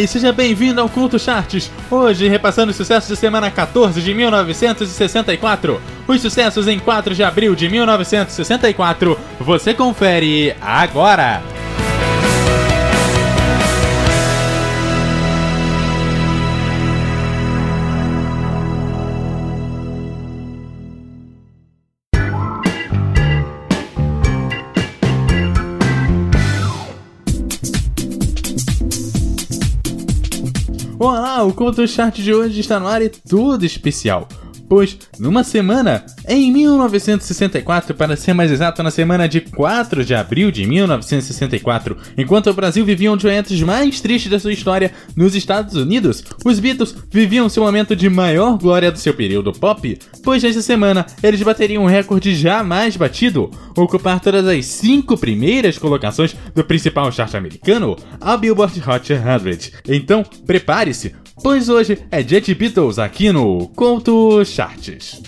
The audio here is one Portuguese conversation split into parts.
E seja bem-vindo ao Culto Charts. Hoje, repassando os sucessos da semana 14 de 1964. Os sucessos em 4 de abril de 1964. Você confere agora. Olá, o Conto Chart de hoje está no ar e tudo especial. Pois, numa semana, em 1964, para ser mais exato, na semana de 4 de abril de 1964, enquanto o Brasil vivia um dos momentos mais tristes da sua história nos Estados Unidos, os Beatles viviam seu momento de maior glória do seu período pop, pois nessa semana eles bateriam um recorde jamais batido, ocupar todas as cinco primeiras colocações do principal chart americano, a Billboard Hot 100. Então, prepare-se, pois hoje é dia Beatles aqui no Conto Charts.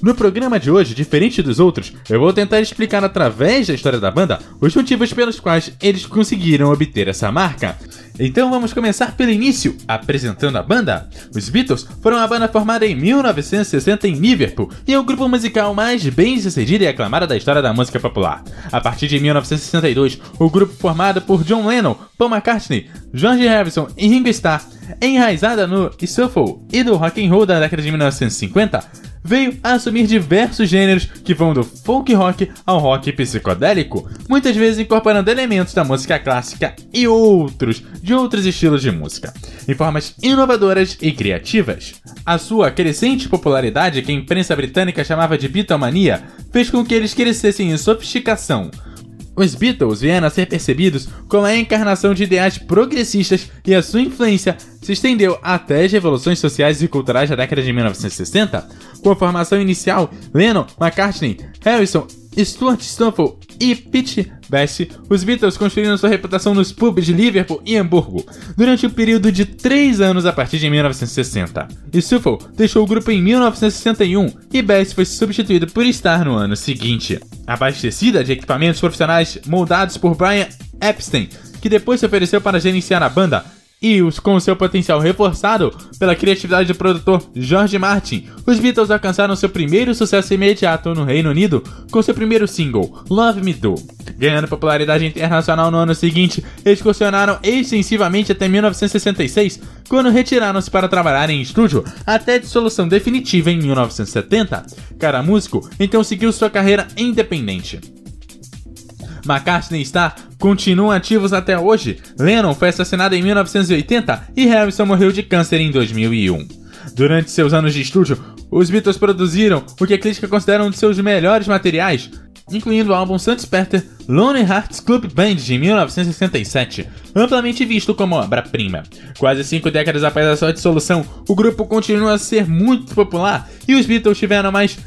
No programa de hoje, diferente dos outros, eu vou tentar explicar através da história da banda os motivos pelos quais eles conseguiram obter essa marca. Então vamos começar pelo início, apresentando a banda. Os Beatles foram uma banda formada em 1960 em Liverpool e é o grupo musical mais bem sucedido e aclamado da história da música popular. A partir de 1962, o grupo formado por John Lennon, Paul McCartney, George Harrison e Ringo Starr, enraizada no shuffle e do rock and roll da década de 1950, veio a assumir diversos gêneros que vão do folk rock ao rock psicodélico, muitas vezes incorporando elementos da música clássica e outros de outros estilos de música, em formas inovadoras e criativas. A sua crescente popularidade, que a imprensa britânica chamava de Beatlemania, fez com que eles crescessem em sofisticação, os Beatles vieram a ser percebidos como a encarnação de ideais progressistas e a sua influência se estendeu até as revoluções sociais e culturais da década de 1960. Com a formação inicial, Lennon, McCartney, Harrison, Stuart Stumple e Pete Best, os Beatles construíram sua reputação nos pubs de Liverpool e Hamburgo durante um período de três anos a partir de 1960. Stumple deixou o grupo em 1961 e Best foi substituído por Starr no ano seguinte. Abastecida de equipamentos profissionais moldados por Brian Epstein, que depois se ofereceu para gerenciar a banda, e com seu potencial reforçado pela criatividade do produtor George Martin, os Beatles alcançaram seu primeiro sucesso imediato no Reino Unido com seu primeiro single, Love Me Do. Ganhando popularidade internacional no ano seguinte, excursionaram extensivamente até 1966, quando retiraram-se para trabalhar em estúdio, até dissolução definitiva em 1970. Cara músico, então seguiu sua carreira independente. McCartney e Starr continuam ativos até hoje. Lennon foi assassinado em 1980 e Harrison morreu de câncer em 2001. Durante seus anos de estúdio, os Beatles produziram o que a crítica considera um de seus melhores materiais, incluindo o álbum St. Peter Lonely Hearts Club Band de 1967, amplamente visto como obra-prima. Quase cinco décadas após a sua dissolução, o grupo continua a ser muito popular e os Beatles tiveram mais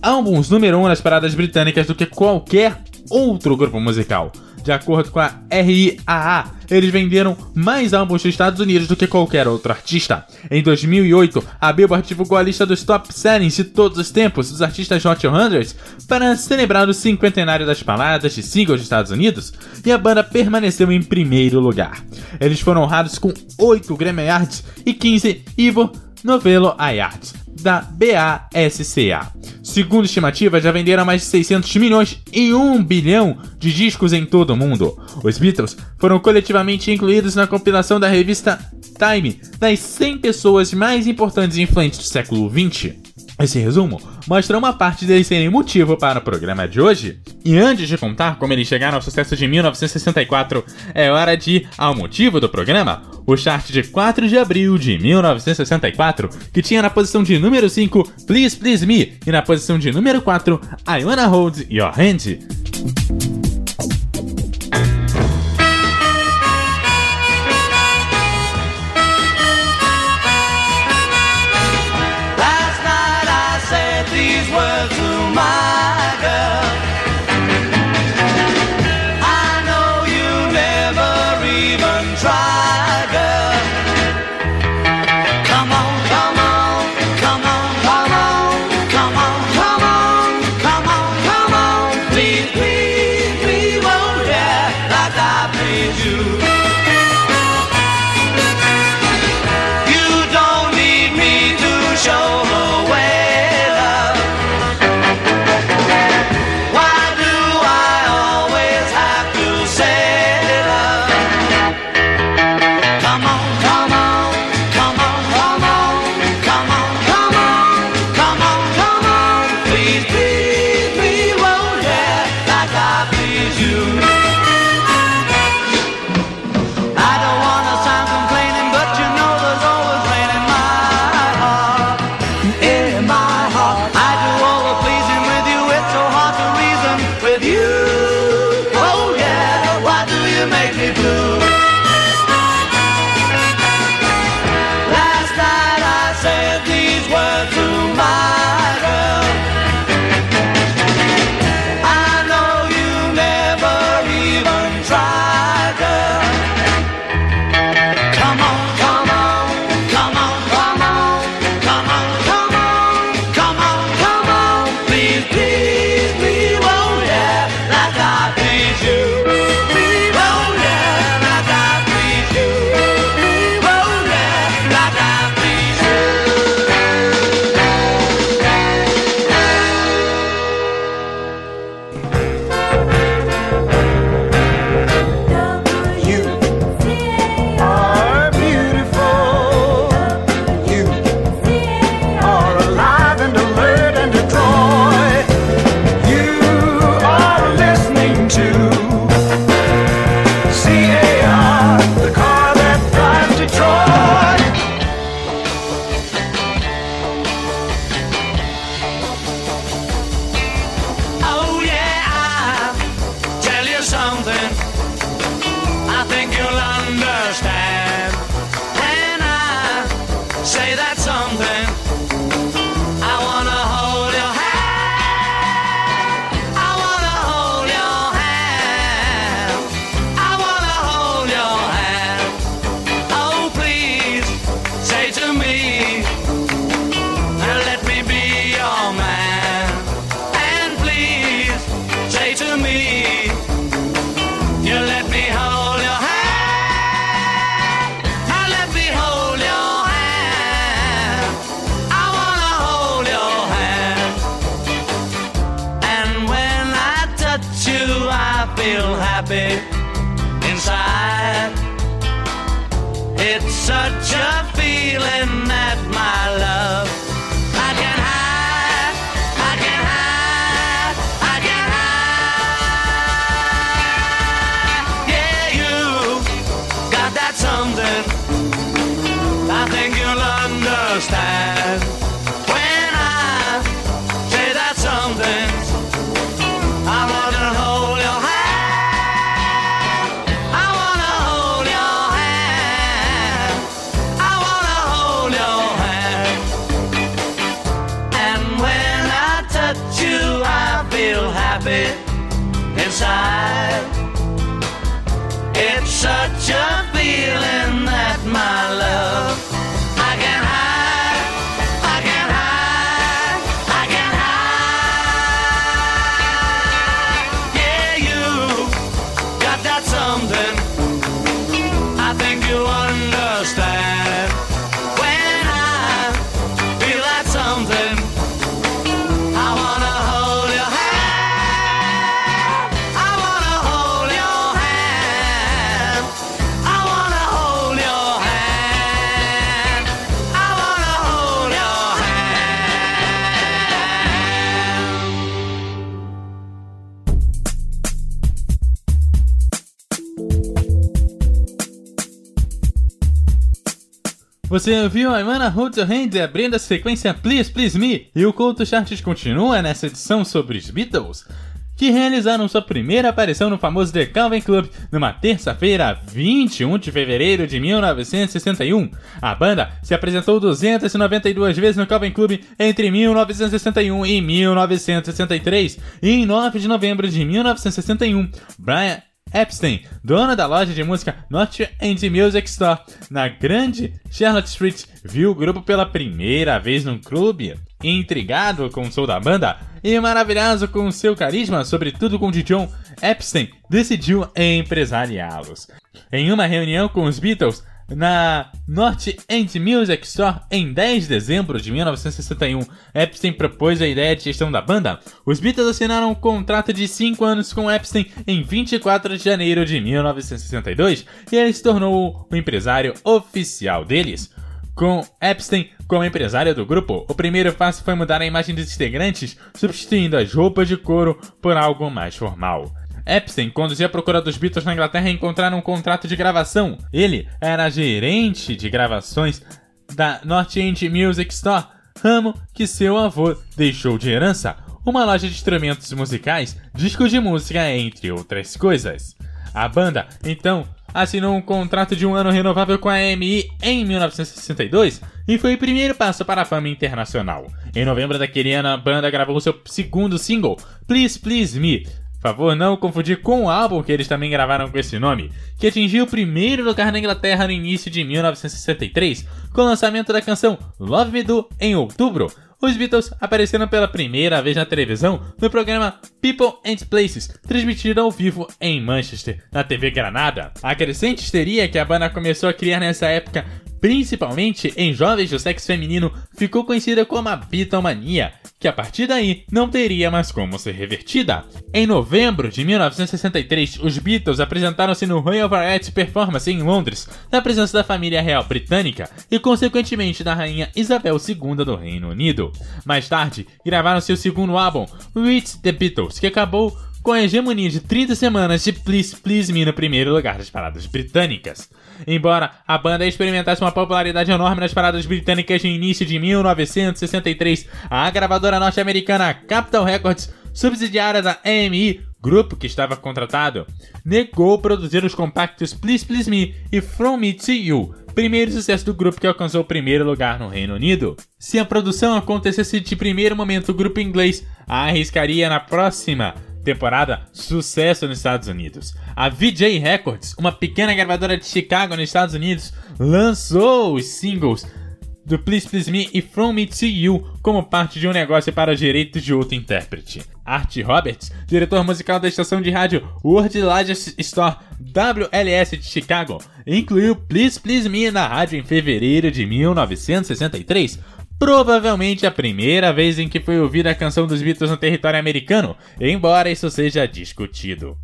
álbuns número 1 um nas paradas britânicas do que qualquer outro grupo musical. De acordo com a RIAA, eles venderam mais álbuns nos Estados Unidos do que qualquer outro artista. Em 2008, a Billboard divulgou a lista dos top sellings de todos os tempos dos artistas Hot 100 para celebrar o cinquentenário das baladas de singles dos Estados Unidos, e a banda permaneceu em primeiro lugar. Eles foram honrados com 8 Grammy Awards e 15 Ivo Novello Awards da BASCA. Segundo estimativas, já venderam mais de 600 milhões e 1 bilhão de discos em todo o mundo. Os Beatles foram coletivamente incluídos na compilação da revista Time das 100 pessoas mais importantes e influentes do século XX. Esse resumo mostra uma parte deles serem motivo para o programa de hoje. E antes de contar como eles chegaram ao sucesso de 1964, é hora de ir ao motivo do programa, o chart de 4 de abril de 1964, que tinha na posição de número 5 Please Please Me e na posição de número 4 I Wanna Hold Your Hand. Feel happy inside. It's such a feeling that my happy inside. It's such a feeling that my love Você ouviu a Imana Hold Your Hand abrindo a sequência Please Please Me e o Couto Charts continua nessa edição sobre os Beatles, que realizaram sua primeira aparição no famoso The Calvin Club numa terça-feira, 21 de fevereiro de 1961. A banda se apresentou 292 vezes no Calvin Club entre 1961 e 1963 e em 9 de novembro de 1961, Brian Epstein, dono da loja de música North End Music Store, na grande Charlotte Street, viu o grupo pela primeira vez num clube. Intrigado com o som da banda e maravilhado com seu carisma, sobretudo com o John, Epstein decidiu empresariá-los. Em uma reunião com os Beatles, na North End Music Store em 10 de dezembro de 1961. Epstein propôs a ideia de gestão da banda. Os Beatles assinaram um contrato de 5 anos com Epstein em 24 de janeiro de 1962 e ele se tornou o empresário oficial deles. Com Epstein como empresário do grupo, o primeiro passo foi mudar a imagem dos integrantes, substituindo as roupas de couro por algo mais formal. Epstein conduzia a procura dos Beatles na Inglaterra e encontraram um contrato de gravação. Ele era gerente de gravações da North End Music Store, ramo que seu avô deixou de herança. uma loja de instrumentos musicais, discos de música, entre outras coisas. A banda, então, assinou um contrato de um ano renovável com a EMI em 1962 e foi o primeiro passo para a fama internacional. Em novembro daquele ano, a banda gravou seu segundo single, Please Please Me. Favor não confundir com o álbum que eles também gravaram com esse nome, que atingiu o primeiro lugar na Inglaterra no início de 1963, com o lançamento da canção Love Me Do em outubro, os Beatles apareceram pela primeira vez na televisão no programa People and Places, transmitido ao vivo em Manchester, na TV Granada. A crescente histeria que a banda começou a criar nessa época, principalmente em jovens do sexo feminino, ficou conhecida como a Beatlemania, que a partir daí não teria mais como ser revertida. Em novembro de 1963, os Beatles apresentaram-se no Royal Variety Performance em Londres, na presença da família real britânica e, consequentemente, da rainha Isabel II do Reino Unido. Mais tarde, gravaram seu segundo álbum, With the Beatles, que acabou com a hegemonia de 30 semanas de Please Please Me no primeiro lugar das paradas britânicas. Embora a banda experimentasse uma popularidade enorme nas paradas britânicas no início de 1963, a gravadora norte-americana Capitol Records, subsidiária da EMI, grupo que estava contratado, negou produzir os compactos Please Please Me e From Me to You, primeiro sucesso do grupo que alcançou o primeiro lugar no Reino Unido. Se a produção acontecesse de primeiro momento, o grupo inglês arriscaria na próxima temporada sucesso nos Estados Unidos. A VJ Records, uma pequena gravadora de Chicago nos Estados Unidos, lançou os singles do Please Please Me e From Me to You como parte de um negócio para os direitos de outro intérprete. Art Roberts, diretor musical da estação de rádio World Largest Store WLS de Chicago, incluiu Please Please Me na rádio em fevereiro de 1963 provavelmente a primeira vez em que foi ouvida a canção dos Beatles no território americano, embora isso seja discutido.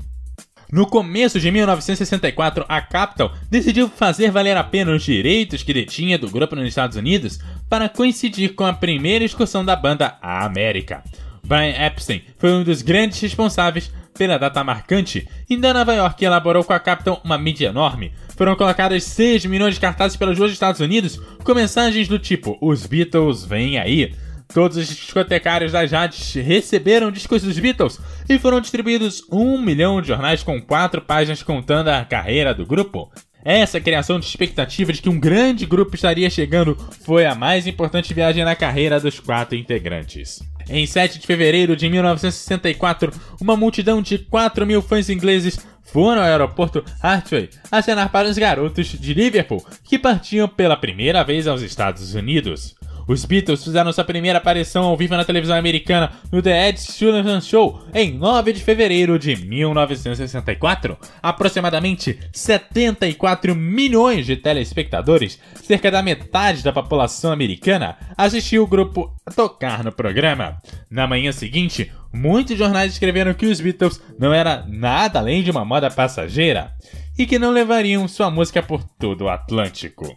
No começo de 1964, a Capitol decidiu fazer valer a pena os direitos que detinha do grupo nos Estados Unidos para coincidir com a primeira excursão da banda à América. Brian Epstein foi um dos grandes responsáveis pela data marcante e da Nova York elaborou com a Capitol uma mídia enorme, foram colocadas 6 milhões de cartazes pelas ruas dos Estados Unidos com mensagens do tipo: Os Beatles vêm aí. Todos os discotecários das rádios receberam discos dos Beatles e foram distribuídos um milhão de jornais com quatro páginas contando a carreira do grupo. Essa criação de expectativa de que um grande grupo estaria chegando foi a mais importante viagem na carreira dos quatro integrantes. Em 7 de fevereiro de 1964, uma multidão de 4 mil fãs ingleses foram ao aeroporto Hartway acenar para os garotos de Liverpool que partiam pela primeira vez aos Estados Unidos. Os Beatles fizeram sua primeira aparição ao vivo na televisão americana no The Ed Sullivan Show em 9 de fevereiro de 1964. Aproximadamente 74 milhões de telespectadores, cerca da metade da população americana, assistiu o grupo tocar no programa. Na manhã seguinte, muitos jornais escreveram que os Beatles não era nada além de uma moda passageira e que não levariam sua música por todo o Atlântico.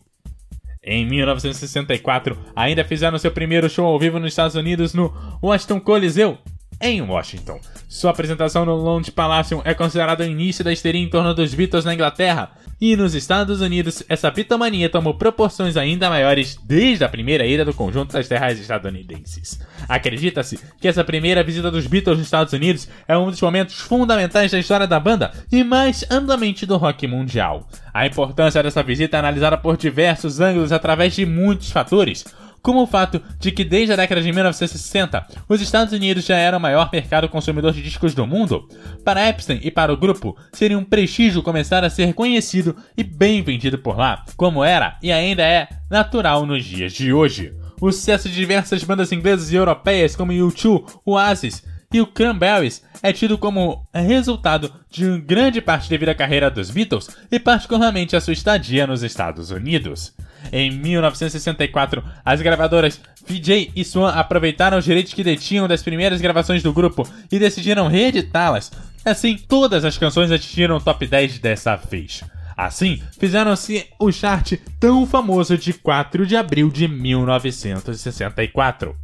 Em 1964, ainda fizeram seu primeiro show ao vivo nos Estados Unidos no Washington Coliseu, em Washington. Sua apresentação no Lounge Palladium é considerada o início da histeria em torno dos Beatles na Inglaterra, e nos Estados Unidos essa pitomania tomou proporções ainda maiores desde a primeira ida do conjunto das terras estadunidenses. Acredita-se que essa primeira visita dos Beatles nos Estados Unidos é um dos momentos fundamentais da história da banda e mais amplamente do rock mundial. A importância dessa visita é analisada por diversos ângulos através de muitos fatores, como o fato de que desde a década de 1960 os Estados Unidos já eram o maior mercado consumidor de discos do mundo. Para Epstein e para o grupo, seria um prestígio começar a ser conhecido e bem vendido por lá, como era e ainda é natural nos dias de hoje. O sucesso de diversas bandas inglesas e europeias como U2, Oasis e o Cranberries é tido como resultado de grande parte devido à carreira dos Beatles e particularmente a sua estadia nos Estados Unidos. Em 1964, as gravadoras VJ e Swan aproveitaram os direitos que detinham das primeiras gravações do grupo e decidiram reeditá-las. Assim, todas as canções atingiram o top 10 dessa vez. Assim, fizeram-se o chart tão famoso de 4 de abril de 1964.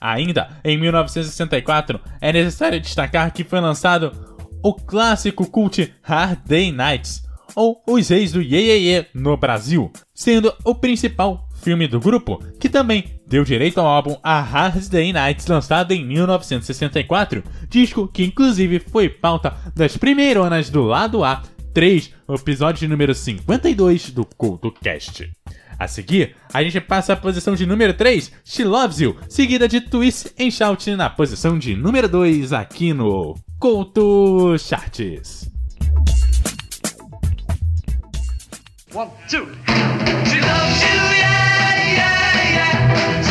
Ainda em 1964, é necessário destacar que foi lançado o clássico cult Hard Day Nights, ou Os Reis do Ye, Ye, Ye no Brasil, sendo o principal filme do grupo, que também deu direito ao álbum A Hard Day Nights, lançado em 1964, disco que inclusive foi pauta das primeironas do lado A 3, o episódio número 52 do CultoCast. A seguir, a gente passa a posição de número 3, She Loves You, seguida de Twist and Shout na posição de número 2 aqui no Couto Charts. One, two. She loves you, yeah, yeah, yeah.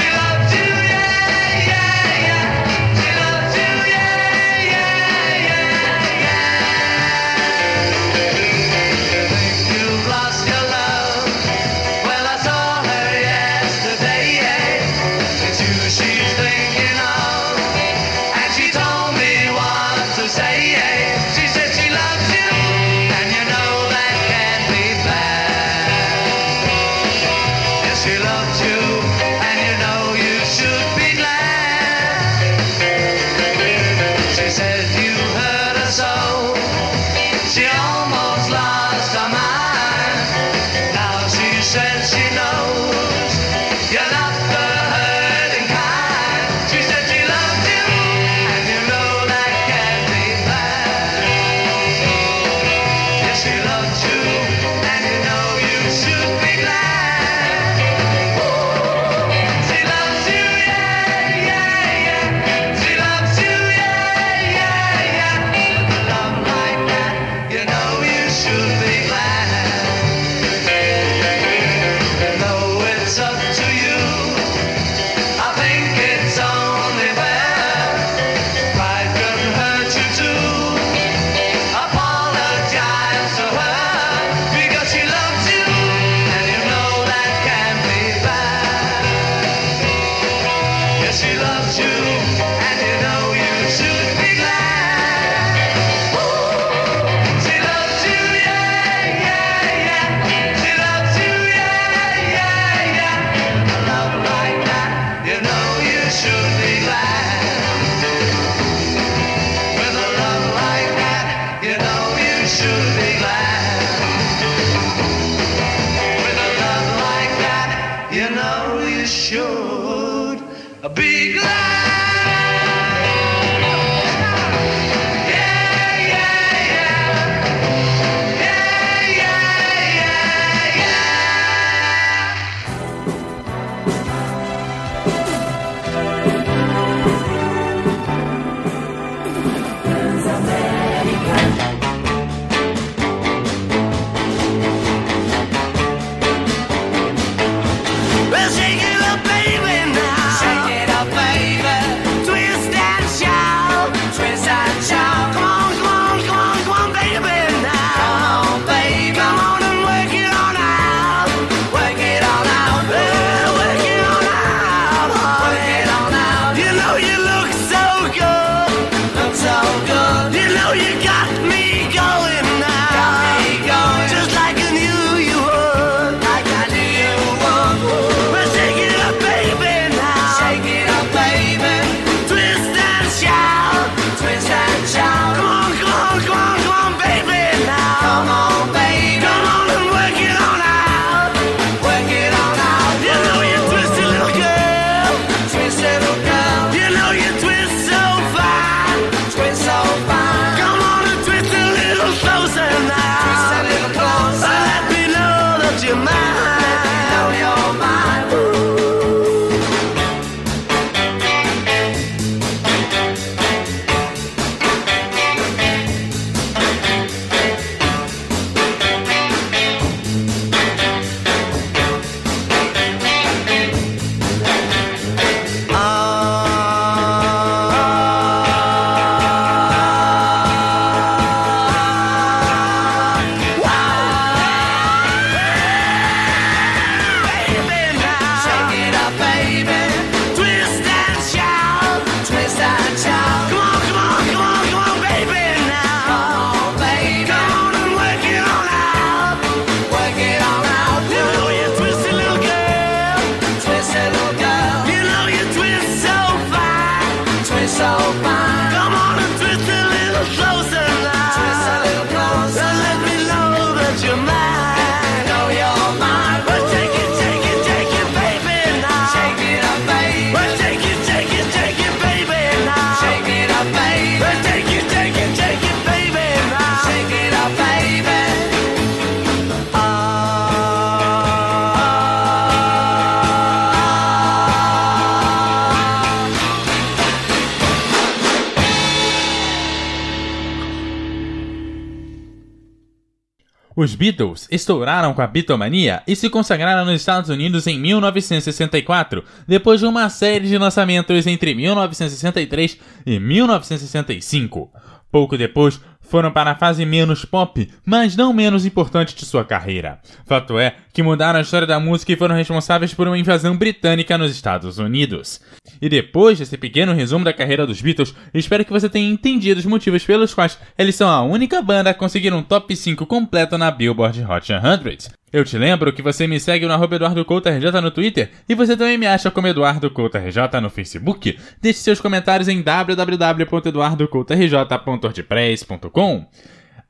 Os Beatles estouraram com a Beatlemania e se consagraram nos Estados Unidos em 1964, depois de uma série de lançamentos entre 1963 e 1965. Pouco depois, foram para a fase menos pop, mas não menos importante de sua carreira. Fato é que mudaram a história da música e foram responsáveis por uma invasão britânica nos Estados Unidos. E depois desse pequeno resumo da carreira dos Beatles, espero que você tenha entendido os motivos pelos quais eles são a única banda a conseguir um top 5 completo na Billboard Hot 100. Eu te lembro que você me segue no arroba Eduardo Couto RJ no Twitter e você também me acha como Eduardo Couto RJ no Facebook. Deixe seus comentários em www.eduardocoutorj.wordpress.com.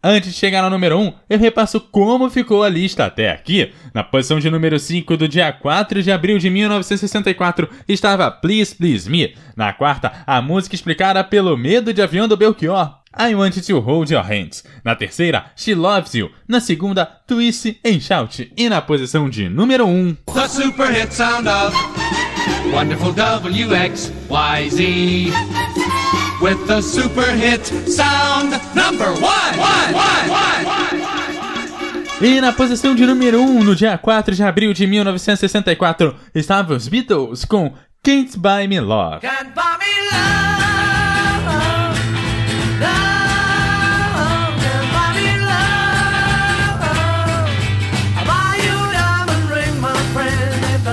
Antes de chegar no número 1, eu repasso como ficou a lista até aqui. Na posição de número 5 do dia 4 de abril de 1964 estava Please Please Me. Na quarta, a música explicada pelo medo de avião do Belchior. I Want to Hold Your Hands. Na terceira, She Loves You. Na segunda, Twist and Shout. E na posição de número 1, The super hit sound of wonderful WXYZ. With the super hit sound number one. one, one, one. E na posição de número 1, no dia 4 de abril de 1964, estavam os Beatles com Can't Buy Me Love. Can't